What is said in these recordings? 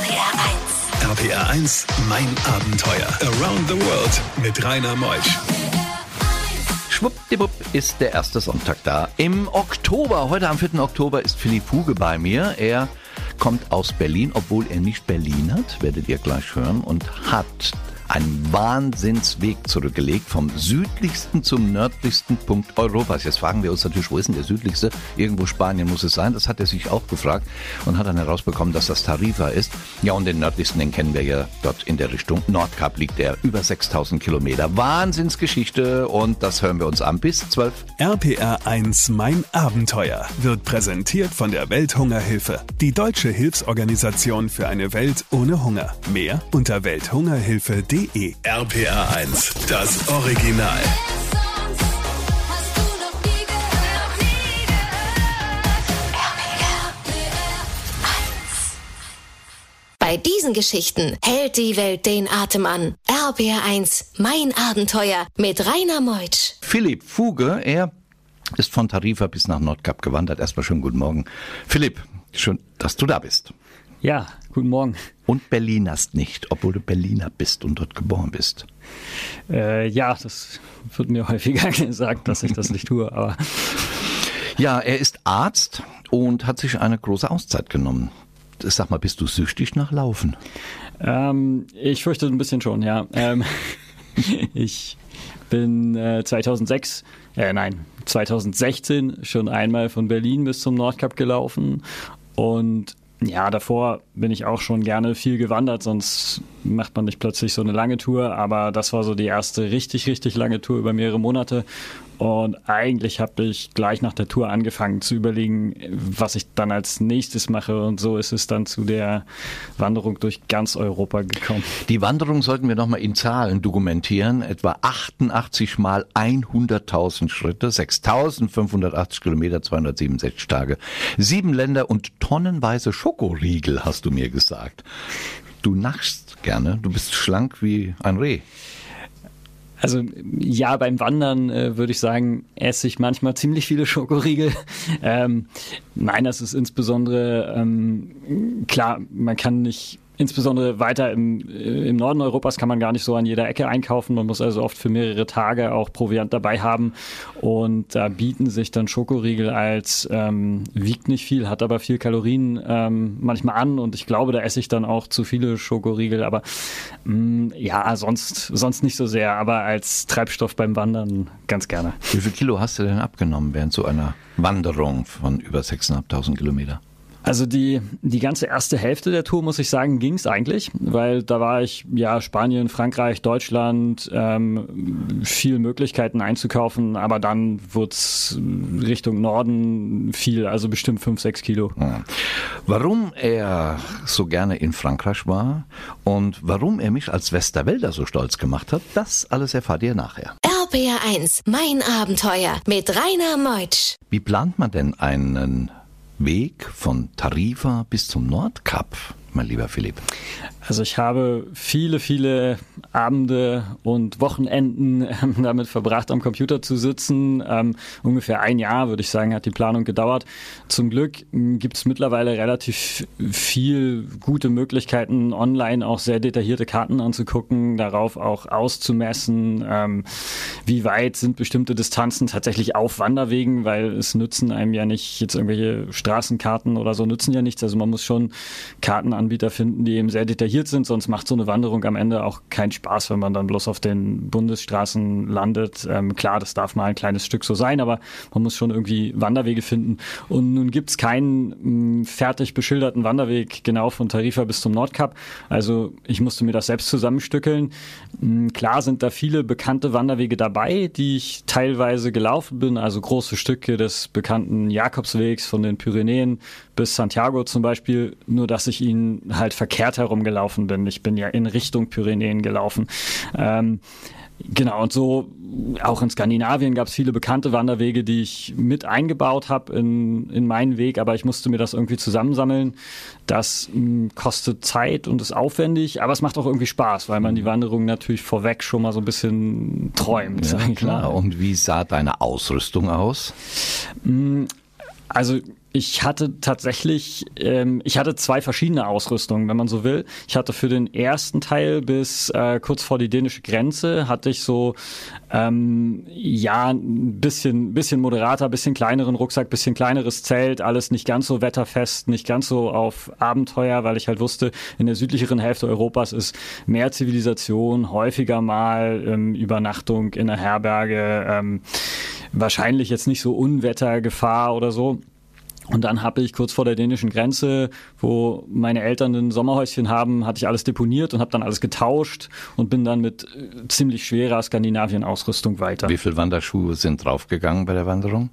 RPR 1. RPR 1, mein Abenteuer. Around the World mit Rainer Meusch. Schwuppdiwupp ist der erste Sonntag da. Im Oktober, heute am 4. Oktober, ist Philipp Huge bei mir. Er kommt aus Berlin, obwohl er nicht Berlin hat, werdet ihr gleich hören, und hat einen Wahnsinnsweg zurückgelegt vom südlichsten zum nördlichsten Punkt Europas. Jetzt fragen wir uns natürlich, wo ist denn der südlichste? Irgendwo Spanien muss es sein. Das hat er sich auch gefragt und hat dann herausbekommen, dass das Tarifa ist. Ja, und den nördlichsten, den kennen wir ja dort in der Richtung Nordkap liegt er über 6000 Kilometer. Wahnsinnsgeschichte und das hören wir uns an bis 12. RPR 1 Mein Abenteuer wird präsentiert von der Welthungerhilfe, die deutsche Hilfsorganisation für eine Welt ohne Hunger. Mehr unter welthungerhilfe.de. RPR 1, das Original. Bei diesen Geschichten hält die Welt den Atem an. RBR1, mein Abenteuer mit Rainer Meutsch. Philipp Fuge, er ist von Tarifa bis nach Nordkap gewandert. Erstmal schönen guten Morgen. Philipp, schön, dass du da bist. Ja, guten Morgen. Und Berlinerst nicht, obwohl du Berliner bist und dort geboren bist. Äh, ja, das wird mir häufiger gesagt, dass ich das nicht tue, aber. Ja, er ist Arzt und hat sich eine große Auszeit genommen. Sag mal, bist du süchtig nach Laufen? Ähm, ich fürchte ein bisschen schon, ja. Ähm, ich bin äh, 2006, äh, nein, 2016 schon einmal von Berlin bis zum Nordkap gelaufen und ja, davor bin ich auch schon gerne viel gewandert, sonst macht man nicht plötzlich so eine lange Tour. Aber das war so die erste richtig, richtig lange Tour über mehrere Monate. Und eigentlich habe ich gleich nach der Tour angefangen zu überlegen, was ich dann als nächstes mache. Und so ist es dann zu der Wanderung durch ganz Europa gekommen. Die Wanderung sollten wir nochmal in Zahlen dokumentieren. Etwa 88 mal 100.000 Schritte, 6.580 Kilometer, 267 Tage. Sieben Länder und tonnenweise Schokoriegel, hast du mir gesagt. Du naschst gerne, du bist schlank wie ein Reh. Also ja, beim Wandern äh, würde ich sagen, esse ich manchmal ziemlich viele Schokoriegel. Ähm, nein, das ist insbesondere ähm, klar, man kann nicht insbesondere weiter im, äh, im Norden Europas kann man gar nicht so an jeder Ecke einkaufen. Man muss also oft für mehrere Tage auch Proviant dabei haben. Und da bieten sich dann Schokoriegel als ähm, wiegt nicht viel, hat aber viel Kalorien ähm, manchmal an. Und ich glaube, da esse ich dann auch zu viele Schokoriegel. Aber mh, mm, ja, sonst, sonst nicht so sehr. Aber als Treibstoff beim Wandern ganz gerne. Wie viel Kilo hast du denn abgenommen während so einer Wanderung von über 6.500 Kilometer? Also die, die ganze erste Hälfte der Tour, muss ich sagen, ging es eigentlich, weil da war ich, ja, Spanien, Frankreich, Deutschland, ähm, viel Möglichkeiten einzukaufen, aber dann wurde es Richtung Norden viel, also bestimmt fünf, sechs Kilo. Warum er so gerne in Frankreich war und warum er mich als Westerwälder so stolz gemacht hat, das alles erfahrt ihr nachher. RPR1, mein Abenteuer mit Rainer Meutsch. Wie plant man denn einen Weg von Tarifa bis zum Nordkap, mein lieber Philipp? Also ich habe viele, viele Abende und Wochenenden ähm, damit verbracht, am Computer zu sitzen. Ähm, ungefähr ein Jahr, würde ich sagen, hat die Planung gedauert. Zum Glück ähm, gibt es mittlerweile relativ viel gute Möglichkeiten, online auch sehr detaillierte Karten anzugucken, darauf auch auszumessen, ähm, wie weit sind bestimmte Distanzen tatsächlich auf Wanderwegen, weil es nützen einem ja nicht jetzt irgendwelche Straßenkarten oder so nützen ja nichts. Also man muss schon Kartenanbieter finden, die eben sehr detailliert sind, sonst macht so eine Wanderung am Ende auch keinen Spaß, wenn man dann bloß auf den Bundesstraßen landet. Ähm, klar, das darf mal ein kleines Stück so sein, aber man muss schon irgendwie Wanderwege finden. Und nun gibt es keinen mh, mm, fertig beschilderten Wanderweg genau von Tarifa bis zum Nordkap. Also ich musste mir das selbst zusammenstückeln. Mh, mm, klar sind da viele bekannte Wanderwege dabei, die ich teilweise gelaufen bin, also große Stücke des bekannten Jakobswegs von den Pyrenäen bis Santiago zum Beispiel, nur dass ich ihn halt verkehrt herumgelaufen bin. Ich bin ja in Richtung Pyrenäen gelaufen. Ähm, Genau, und so auch in Skandinavien gab es viele bekannte Wanderwege, die ich mit eingebaut habe in, in meinen Weg, aber ich musste mir das irgendwie zusammensammeln. Das mh, hm, kostet Zeit und ist aufwendig, aber es macht auch irgendwie Spaß, weil man die Wanderung natürlich vorweg schon mal so ein bisschen träumt. Ja, klar. Und wie sah deine Ausrüstung aus? Hm, also ich hatte tatsächlich, ähm, ich hatte zwei verschiedene Ausrüstungen, wenn man so will. Ich hatte für den ersten Teil bis äh, kurz vor die dänische Grenze hatte ich so ähm, ja ein bisschen, bisschen moderater, bisschen kleineren Rucksack, bisschen kleineres Zelt, alles nicht ganz so wetterfest, nicht ganz so auf Abenteuer, weil ich halt wusste, in der südlicheren Hälfte Europas ist mehr Zivilisation, häufiger mal ähm, Übernachtung in der Herberge, ähm, wahrscheinlich jetzt nicht so Unwettergefahr oder so. Und dann habe ich kurz vor der dänischen Grenze, wo meine Eltern ein Sommerhäuschen haben, hatte ich alles deponiert und habe dann alles getauscht und bin dann mit äh, ziemlich schwerer Skandinavien-Ausrüstung weiter. Wie viele Wanderschuhe sind draufgegangen bei der Wanderung?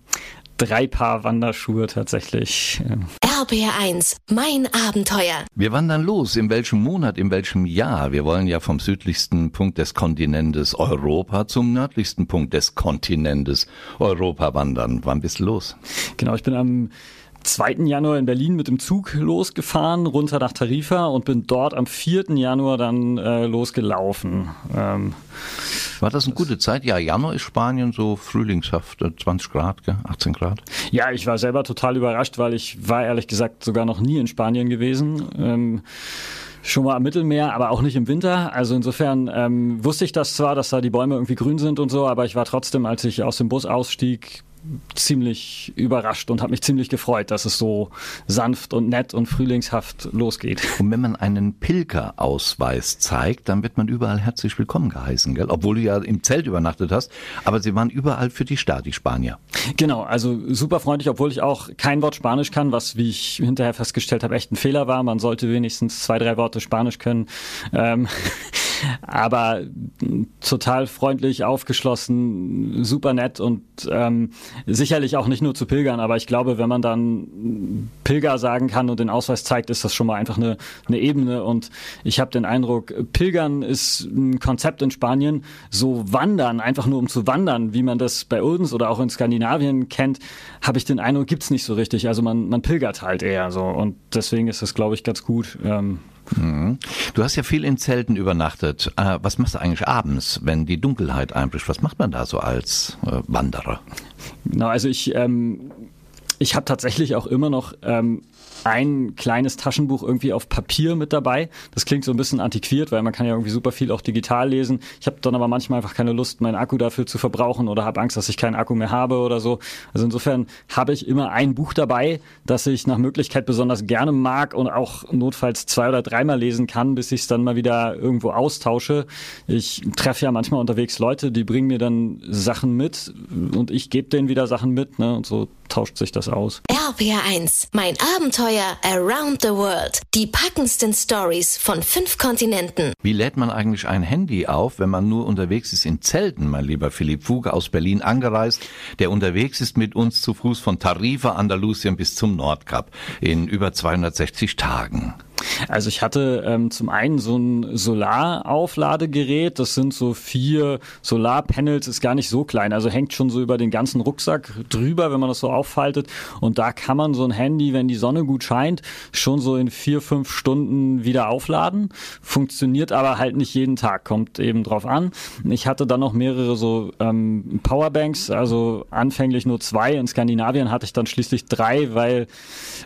Drei Paar Wanderschuhe tatsächlich. RBR1, mein Abenteuer. Wir wandern los. In welchem Monat, in welchem Jahr? Wir wollen ja vom südlichsten Punkt des Kontinentes Europa zum nördlichsten Punkt des Kontinentes Europa wandern. Wann bist du los? Genau, ich bin am 2. Januar in Berlin mit dem Zug losgefahren, runter nach Tarifa und bin dort am 4. Januar dann äh, losgelaufen. Ähm, War das eine gute Zeit? Ja, Januar ist Spanien so frühlingshaft, 20 Grad, 18 Grad. Ja, ich war selber total überrascht, weil ich war ehrlich gesagt sogar noch nie in Spanien gewesen. Ähm, schon mal am Mittelmeer, aber auch nicht im Winter. Also insofern ähm, wusste ich das zwar, dass da die Bäume irgendwie grün sind und so, aber ich war trotzdem, als ich aus dem Bus ausstieg, ziemlich überrascht und habe mich ziemlich gefreut, dass es so sanft und nett und frühlingshaft losgeht. Und wenn man einen Pilgerausweis zeigt, dann wird man überall herzlich willkommen geheißen, gell? Obwohl du ja im Zelt übernachtet hast, aber sie waren überall für die Stadt, die Spanier. Genau, also super freundlich, obwohl ich auch kein Wort Spanisch kann, was, wie ich hinterher festgestellt habe, echt ein Fehler war. Man sollte wenigstens zwei, drei Worte Spanisch können. Ähm, aber total freundlich, aufgeschlossen, super nett und ähm, sicherlich auch nicht nur zu Pilgern, aber ich glaube, wenn man dann Pilger sagen kann und den Ausweis zeigt, ist das schon mal einfach eine, eine Ebene und ich habe den Eindruck, Pilgern ist ein Konzept in Spanien, so wandern, einfach nur um zu wandern, wie man das bei uns oder auch in Skandinavien kennt, habe ich den Eindruck, gibt's nicht so richtig. Also man, man pilgert halt eher so und deswegen ist das, glaube ich, ganz gut. Ähm, Mhm. Du hast ja viel in Zelten übernachtet. Äh, was machst du eigentlich abends, wenn die Dunkelheit einbricht? Was macht man da so als äh, Wanderer? Genau, also ich, ähm, ich habe tatsächlich auch immer noch ähm, ein kleines Taschenbuch irgendwie auf Papier mit dabei. Das klingt so ein bisschen antiquiert, weil man kann ja irgendwie super viel auch digital lesen. Ich habe dann aber manchmal einfach keine Lust, meinen Akku dafür zu verbrauchen oder habe Angst, dass ich keinen Akku mehr habe oder so. Also insofern habe ich immer ein Buch dabei, das ich nach Möglichkeit besonders gerne mag und auch notfalls zwei oder dreimal lesen kann, bis ich es dann mal wieder irgendwo austausche. Ich treffe ja manchmal unterwegs Leute, die bringen mir dann Sachen mit und ich gebe denen wieder Sachen mit. Ne? Und so tauscht sich das aus. RPR1, mein Abenteuer Around the World. Die packendsten Stories von fünf Kontinenten. Wie lädt man eigentlich ein Handy auf, wenn man nur unterwegs ist in Zelten, mein lieber Philipp Fuge aus Berlin angereist, der unterwegs ist mit uns zu Fuß von Tarifa, Andalusien bis zum Nordkap in über 260 Tagen? Also ich hatte ähm, zum einen so ein Solaraufladegerät, das sind so vier Solarpanels, ist gar nicht so klein, also hängt schon so über den ganzen Rucksack drüber, wenn man das so auffaltet. Und da kann man so ein Handy, wenn die Sonne gut scheint, schon so in vier, fünf Stunden wieder aufladen. Funktioniert aber halt nicht jeden Tag, kommt eben drauf an. Ich hatte dann noch mehrere so ähm, Powerbanks, also anfänglich nur zwei. In Skandinavien hatte ich dann schließlich drei, weil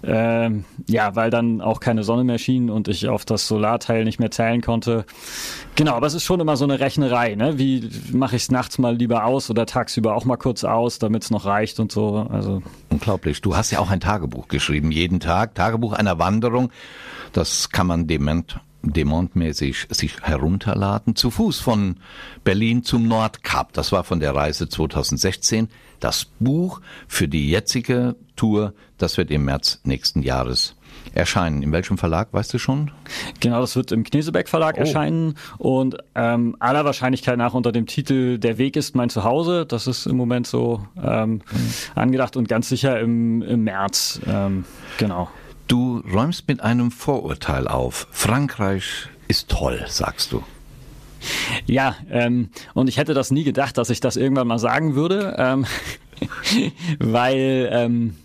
äh, ja, weil dann auch keine Sonne mehr schien und ich auf das Solarteil nicht mehr zählen konnte. Genau, aber es ist schon immer so eine Rechnerei. Ne? Wie mache ich es nachts mal lieber aus oder tagsüber auch mal kurz aus, damit es noch reicht und so. Also unglaublich. Du hast ja auch ein Tagebuch geschrieben, jeden Tag Tagebuch einer Wanderung. Das kann man dement demontmäßig sich herunterladen, zu Fuß von Berlin zum Nordkap. Das war von der Reise 2016. Das Buch für die jetzige Tour, das wird im März nächsten Jahres erscheinen. In welchem Verlag, weißt du schon? Genau, das wird im Knesebeck Verlag oh. erscheinen und ähm, aller Wahrscheinlichkeit nach unter dem Titel Der Weg ist mein Zuhause. Das ist im Moment so ähm, mhm. angedacht und ganz sicher im, im März. Ähm, genau. Du räumst mit einem Vorurteil auf. Frankreich ist toll, sagst du. Ja, ähm, und ich hätte das nie gedacht, dass ich das irgendwann mal sagen würde, ähm, weil ähm,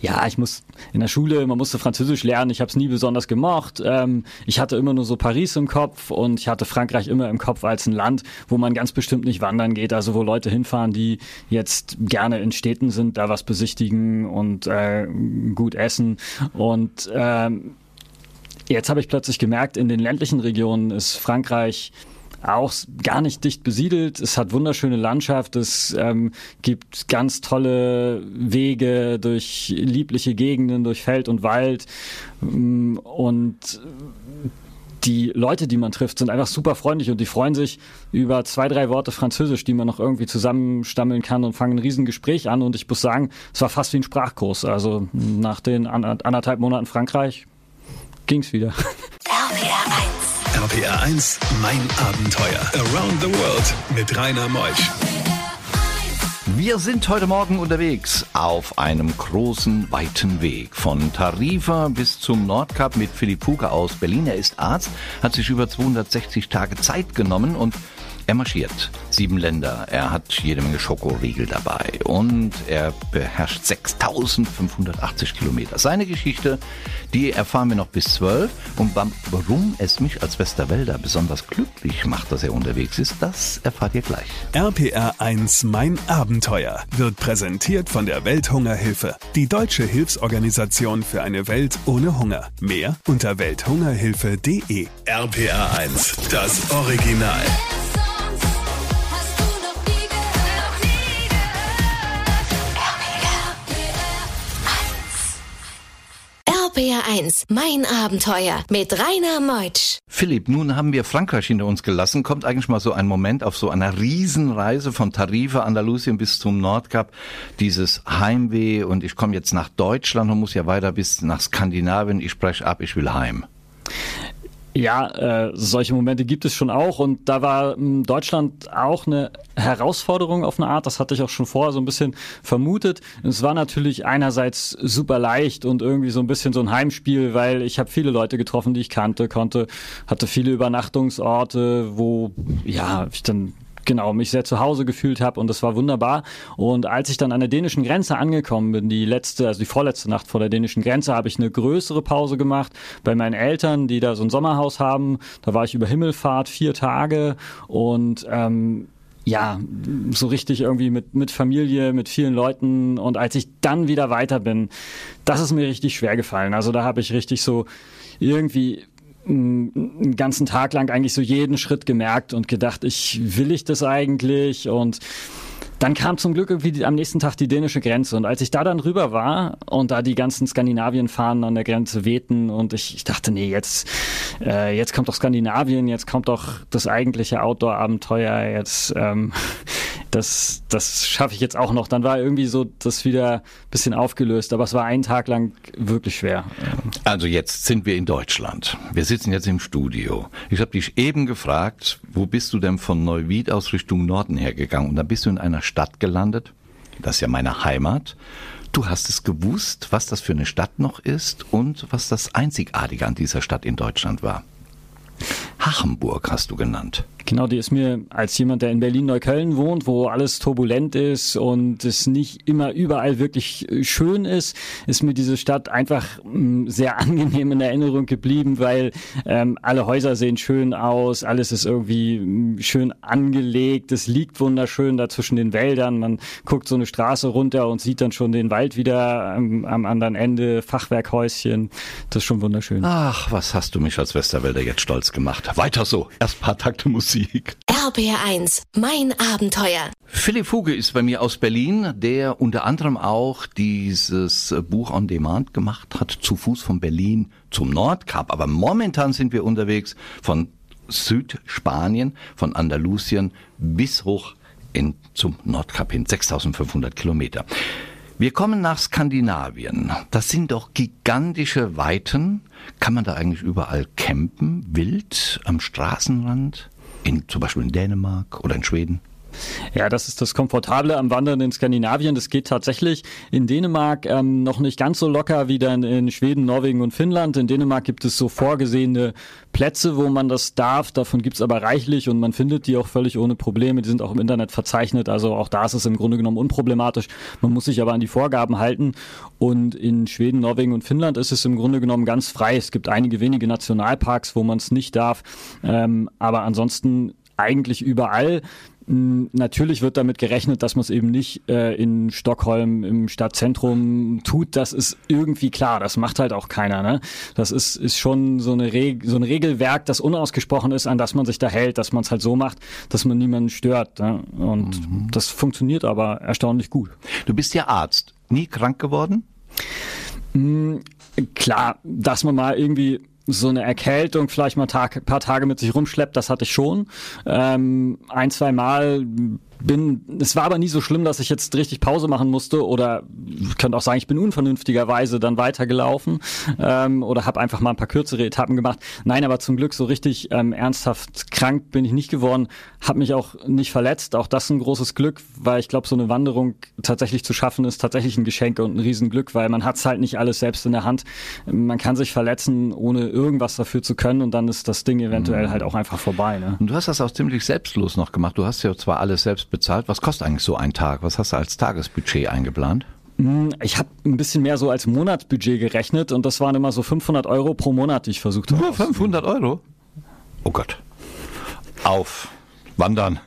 ja, ich muss in der Schule, man musste Französisch lernen, ich habe es nie besonders gemocht. Ähm, ich hatte immer nur so Paris im Kopf und ich hatte Frankreich immer im Kopf als ein Land, wo man ganz bestimmt nicht wandern geht, also wo Leute hinfahren, die jetzt gerne in Städten sind, da was besichtigen und äh, gut essen. Und ähm, jetzt habe ich plötzlich gemerkt, in den ländlichen Regionen ist Frankreich auch gar nicht dicht besiedelt. Es hat wunderschöne Landschaft. Es ähm, gibt ganz tolle Wege durch liebliche Gegenden, durch Feld und Wald. Mm, und die Leute, die man trifft, sind einfach super freundlich und die freuen sich über zwei, drei Worte Französisch, die man noch irgendwie zusammenstammeln kann und fangen ein Riesengespräch an. Und ich muss sagen, es war fast wie ein Sprachkurs. Also nach den anderthalb Monaten Frankreich ging's wieder. RPR 1 RPR 1, mein Abenteuer. Around the World mit Rainer Meusch. Wir sind heute Morgen unterwegs auf einem großen, weiten Weg. Von Tarifa bis zum Nordkap mit Philipp Huge aus Berlin. Er ist Arzt, hat sich über 260 Tage Zeit genommen und er marschiert sieben Länder. Er hat jede Menge Schokoriegel dabei und er beherrscht 6580 Kilometer. Seine Geschichte, die erfahren wir noch bis zwölf. Und warum es mich als Westerwälder besonders glücklich macht, dass er unterwegs ist, das erfahrt ihr gleich. RPR 1 Mein Abenteuer wird präsentiert von der Welthungerhilfe, die deutsche Hilfsorganisation für eine Welt ohne Hunger. Mehr unter welthungerhilfe.de. RPR 1, das Original. RPR 1, mein Abenteuer mit Rainer Meutsch. Philipp, nun haben wir Frankreich hinter uns gelassen. Kommt eigentlich mal so ein Moment auf so einer Riesenreise von Tarifa, Andalusien bis zum Nordkap, dieses Heimweh und ich komme jetzt nach Deutschland und muss ja weiter bis nach Skandinavien. Ich spreche ab, ich will heim. Ja, äh, solche Momente gibt es schon auch und da war m, Deutschland auch eine Herausforderung auf eine Art, das hatte ich auch schon vorher so ein bisschen vermutet. Es war natürlich einerseits super leicht und irgendwie so ein bisschen so ein Heimspiel, weil ich habe viele Leute getroffen, die ich kannte, konnte, hatte viele Übernachtungsorte, wo ja, ich dann genau mich sehr zu Hause gefühlt habe und das war wunderbar. Und als ich dann an der dänischen Grenze angekommen bin, die letzte, also die vorletzte Nacht vor der dänischen Grenze, habe ich eine größere Pause gemacht bei meinen Eltern, die da so ein Sommerhaus haben. Da war ich über Himmelfahrt vier Tage und ähm, ja, so richtig irgendwie mit, mit Familie, mit vielen Leuten. Und als ich dann wieder weiter bin, das ist mir richtig schwer gefallen. Also da habe ich richtig so irgendwie einen ganzen Tag lang eigentlich so jeden Schritt gemerkt und gedacht, ich will ich das eigentlich? Und dann kam zum Glück irgendwie am nächsten Tag die dänische Grenze. Und als ich da dann rüber war und da die ganzen Skandinavien-Fahnen an der Grenze wehten und ich, ich dachte, nee, jetzt, äh, jetzt kommt doch Skandinavien, jetzt kommt doch das eigentliche Outdoor-Abenteuer, jetzt ähm, das, das schaffe ich jetzt auch noch. Dann war irgendwie so das wieder ein bisschen aufgelöst, aber es war einen Tag lang wirklich schwer. Also jetzt sind wir in Deutschland. Wir sitzen jetzt im Studio. Ich habe dich eben gefragt, wo bist du denn von Neuwied aus Richtung Norden hergegangen? Und dann bist du in einer Stadt gelandet. Das ist ja meine Heimat. Du hast es gewusst, was das für eine Stadt noch ist und was das Einzigartige an dieser Stadt in Deutschland war. Hachenburg hast du genannt. Genau, die ist mir als jemand, der in Berlin-Neukölln wohnt, wo alles turbulent ist und es nicht immer überall wirklich äh, schön ist, ist mir diese Stadt einfach mm, sehr angenehm in Erinnerung geblieben, weil ähm, alle Häuser sehen schön aus, alles ist irgendwie mm, schön angelegt, es liegt wunderschön da zwischen den Wäldern, man guckt so eine Straße runter und sieht dann schon den Wald wieder am, am anderen Ende, Fachwerkhäuschen, das ist schon wunderschön. Ach, was hast du mich als Westerwälder jetzt stolz gemacht. Weiter so, erst paar Takte Musik. Musik. RBR1, mein Abenteuer. Philipp Fuge ist bei mir aus Berlin, der unter anderem auch dieses Buch on Demand gemacht hat, zu Fuß von Berlin zum Nordkap. Aber momentan sind wir unterwegs von Südspanien, von Andalusien bis hoch in, zum Nordkap hin, 6500 Kilometer. Wir kommen nach Skandinavien. Das sind doch gigantische Weiten. Kann man da eigentlich überall campen, wild am Straßenrand? in, zum Beispiel in Dänemark oder in Schweden? Ja, das ist das Komfortable am Wandern in Skandinavien. Das geht tatsächlich in Dänemark ähm, noch nicht ganz so locker wie dann in Schweden, Norwegen und Finnland. In Dänemark gibt es so vorgesehene Plätze, wo man das darf. Davon gibt es aber reichlich und man findet die auch völlig ohne Probleme. Die sind auch im Internet verzeichnet. Also auch da ist es im Grunde genommen unproblematisch. Man muss sich aber an die Vorgaben halten. Und in Schweden, Norwegen und Finnland ist es im Grunde genommen ganz frei. Es gibt einige wenige Nationalparks, wo man es nicht darf. Ähm, aber ansonsten eigentlich überall. Hm, natürlich wird damit gerechnet, dass man es eben nicht äh, in Stockholm im Stadtzentrum tut. Das ist irgendwie klar. Das macht halt auch keiner. Ne? Das ist, ist schon so, eine Reg so ein Regelwerk, das unausgesprochen ist, an das man sich da hält, dass man es halt so macht, dass man niemanden stört. Ne? Und mhm. das funktioniert aber erstaunlich gut. Du bist ja Arzt. Nie krank geworden? Mhm, klar, dass man mal irgendwie so eine Erkältung vielleicht mal Tag, paar Tage mit sich rumschleppt, das hatte ich schon. Ähm, ein, zwei Mal bin, es war aber nie so schlimm, dass ich jetzt richtig Pause machen musste oder ich könnte auch sagen, ich bin unvernünftigerweise dann weitergelaufen ähm, oder habe einfach mal ein paar kürzere Etappen gemacht. Nein, aber zum Glück so richtig ähm, ernsthaft krank bin ich nicht geworden, habe mich auch nicht verletzt. Auch das ein großes Glück, weil ich glaube, so eine Wanderung tatsächlich zu schaffen ist tatsächlich ein Geschenk und ein Riesenglück, weil man hat's halt nicht alles selbst in der Hand. Man kann sich verletzen, ohne irgendwas dafür zu können und dann ist das Ding eventuell mhm. halt auch einfach vorbei. Ne? Und du hast das auch ziemlich selbstlos noch gemacht. Du hast ja zwar alles selbst bezahlt. Was kostet eigentlich so ein Tag? Was hast du als Tagesbudget eingeplant? Hm, ich habe ein bisschen mehr so als Monatsbudget gerechnet und das waren immer so 500 Euro pro Monat, die ich versucht habe. Nur 500 Euro? Oh Gott. Auf. Wandern.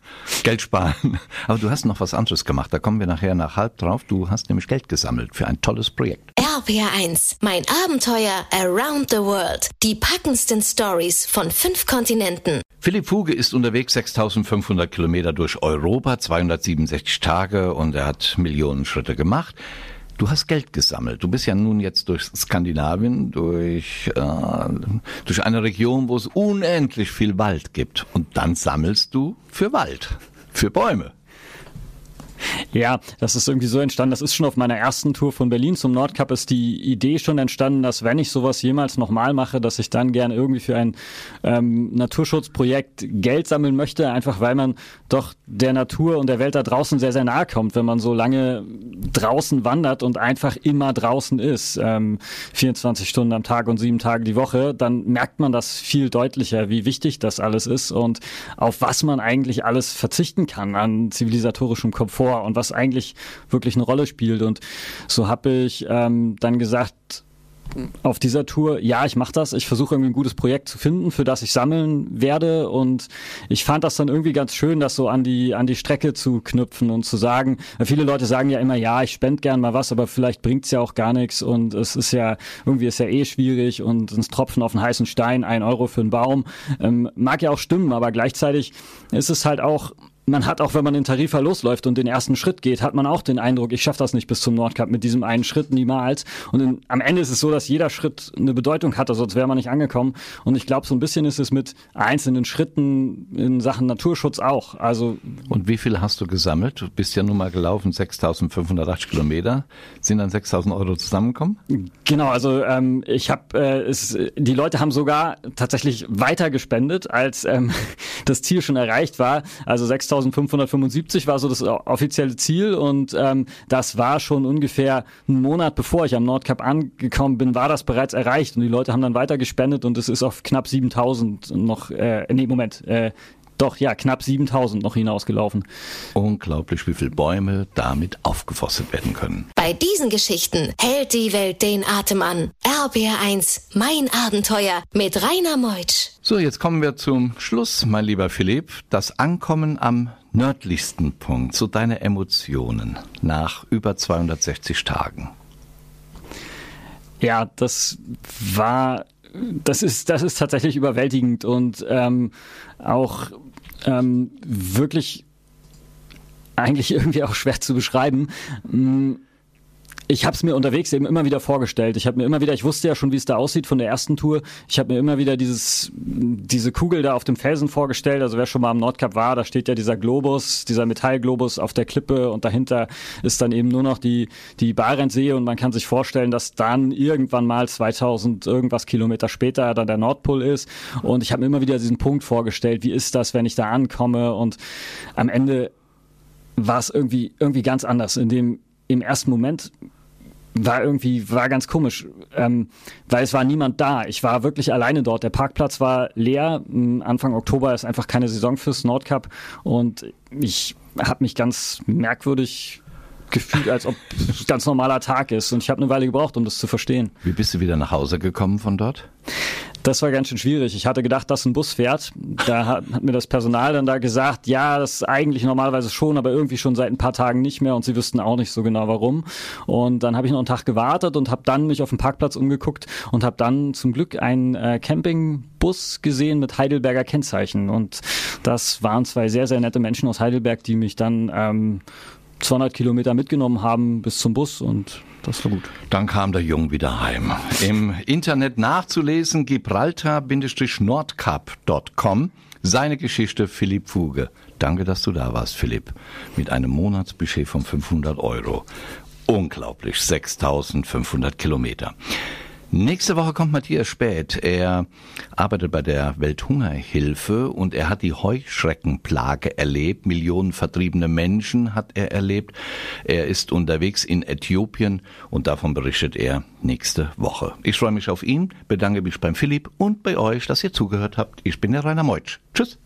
Geld sparen. Aber du hast noch was anderes gemacht. Da kommen wir nachher nach halb drauf. Du hast nämlich Geld gesammelt für ein tolles Projekt. RPR1, mein Abenteuer Around the World. Die packendsten Stories von fünf Kontinenten. Philipp Fuge ist unterwegs 6500 Kilometer durch Europa, 267 Tage und er hat Millionen Schritte gemacht. Du hast Geld gesammelt. Du bist ja nun jetzt durch Skandinavien, durch, äh, durch eine Region, wo es unendlich viel Wald gibt. Und dann sammelst du für Wald, für Bäume. Ja, das ist irgendwie so entstanden. Das ist schon auf meiner ersten Tour von Berlin zum Nordkap ist die Idee schon entstanden, dass wenn ich sowas jemals nochmal mache, dass ich dann gern irgendwie für ein ähm, Naturschutzprojekt Geld sammeln möchte, einfach weil man doch der Natur und der Welt da draußen sehr, sehr nahe kommt, wenn man so lange draußen wandert und einfach immer draußen ist, ähm, 24 Stunden am Tag und sieben Tage die Woche, dann merkt man das viel deutlicher, wie wichtig das alles ist und auf was man eigentlich alles verzichten kann an zivilisatorischem Komfort vor und was eigentlich wirklich eine Rolle spielt. Und so habe ich ähm, dann gesagt, auf dieser Tour, ja, ich mache das. Ich versuche irgendwie ein gutes Projekt zu finden, für das ich sammeln werde. Und ich fand das dann irgendwie ganz schön, das so an die an die Strecke zu knüpfen und zu sagen. Viele Leute sagen ja immer, ja, ich spende gern mal was, aber vielleicht bringt's ja auch gar nichts. Und es ist ja irgendwie ist ja eh schwierig und ins Tropfen auf einen heißen Stein, ein Euro für einen Baum, ähm, mag ja auch stimmen, aber gleichzeitig ist es halt auch man hat auch, wenn man in Tarifa losläuft und den ersten Schritt geht, hat man auch den Eindruck, ich schaffe das nicht bis zum Nordkap mit diesem einen Schritt niemals. Und in, am Ende ist es so, dass jeder Schritt eine Bedeutung hatte, sonst wäre man nicht angekommen. Und ich glaube, so ein bisschen ist es mit einzelnen Schritten in Sachen Naturschutz auch. Also und wie viel hast du gesammelt? Du bist ja nun mal gelaufen, 6.580 Kilometer. Sind dann 6.000 Euro zusammengekommen? Genau, also ähm, ich habe, äh, es, die Leute haben sogar tatsächlich weiter gespendet, als ähm, das Ziel schon erreicht war. Also 6.000 6575 war so das offizielle Ziel und ähm, das war schon ungefähr einen Monat bevor ich am Nordkap angekommen bin, war das bereits erreicht und die Leute haben dann weiter gespendet und es ist auf knapp 7000 noch, äh, nee, Moment, äh, doch, ja, knapp 7000 noch hinausgelaufen. Unglaublich, wie viele Bäume damit aufgeforstet werden können. Bei diesen Geschichten hält die Welt den Atem an. RBR1, mein Abenteuer mit Rainer Meutsch. So, jetzt kommen wir zum Schluss, mein lieber Philipp. Das Ankommen am nördlichsten Punkt, so deine Emotionen nach über 260 Tagen. Ja, das war das ist, das ist tatsächlich überwältigend und ähm, auch ähm, wirklich eigentlich irgendwie auch schwer zu beschreiben. Ich habe es mir unterwegs eben immer wieder vorgestellt. Ich habe mir immer wieder, ich wusste ja schon, wie es da aussieht von der ersten Tour. Ich habe mir immer wieder dieses, diese Kugel da auf dem Felsen vorgestellt. Also wer schon mal am Nordkap war, da steht ja dieser Globus, dieser Metallglobus auf der Klippe und dahinter ist dann eben nur noch die, die Barentssee und man kann sich vorstellen, dass dann irgendwann mal 2000 irgendwas Kilometer später dann der Nordpol ist. Und ich habe mir immer wieder diesen Punkt vorgestellt, wie ist das, wenn ich da ankomme und am Ende war es irgendwie, irgendwie ganz anders. In dem, im ersten Moment war irgendwie, war ganz komisch, ähm, weil es war niemand da. Ich war wirklich alleine dort. Der Parkplatz war leer. Anfang Oktober ist einfach keine Saison fürs Nordcup und ich habe mich ganz merkwürdig gefühlt, als ob es ganz normaler Tag ist. Und ich habe eine Weile gebraucht, um das zu verstehen. Wie bist du wieder nach Hause gekommen von dort? Das war ganz schön schwierig. Ich hatte gedacht, dass ein Bus fährt. Da hat, hat, mir das Personal dann da gesagt, ja, das eigentlich normalerweise schon, aber irgendwie schon seit ein paar Tagen nicht mehr und sie wüssten auch nicht so genau warum. Und dann habe ich noch einen Tag gewartet und habe dann mich auf dem Parkplatz umgeguckt und habe dann zum Glück einen äh, Campingbus gesehen mit Heidelberger Kennzeichen. Und das waren zwei sehr, sehr nette Menschen aus Heidelberg, die mich dann ähm, 200 Kilometer mitgenommen haben bis zum Bus und das war gut. Dann kam der Jung wieder heim. Im Internet nachzulesen gibraltar-nordcup.com seine Geschichte Philipp Fuge. Danke, dass du da warst, Philipp. Mit einem Monatsbudget von 500 Euro. Unglaublich, 6500 Kilometer. Nächste Woche kommt Matthias Spät. Er arbeitet bei der Welthungerhilfe und er hat die Heuschreckenplage erlebt. Millionen vertriebene Menschen hat er erlebt. Er ist unterwegs in Äthiopien und davon berichtet er nächste Woche. Ich freue mich auf ihn, bedanke mich beim Philipp und bei euch, dass ihr zugehört habt. Ich bin der Rainer Meutsch. Tschüss.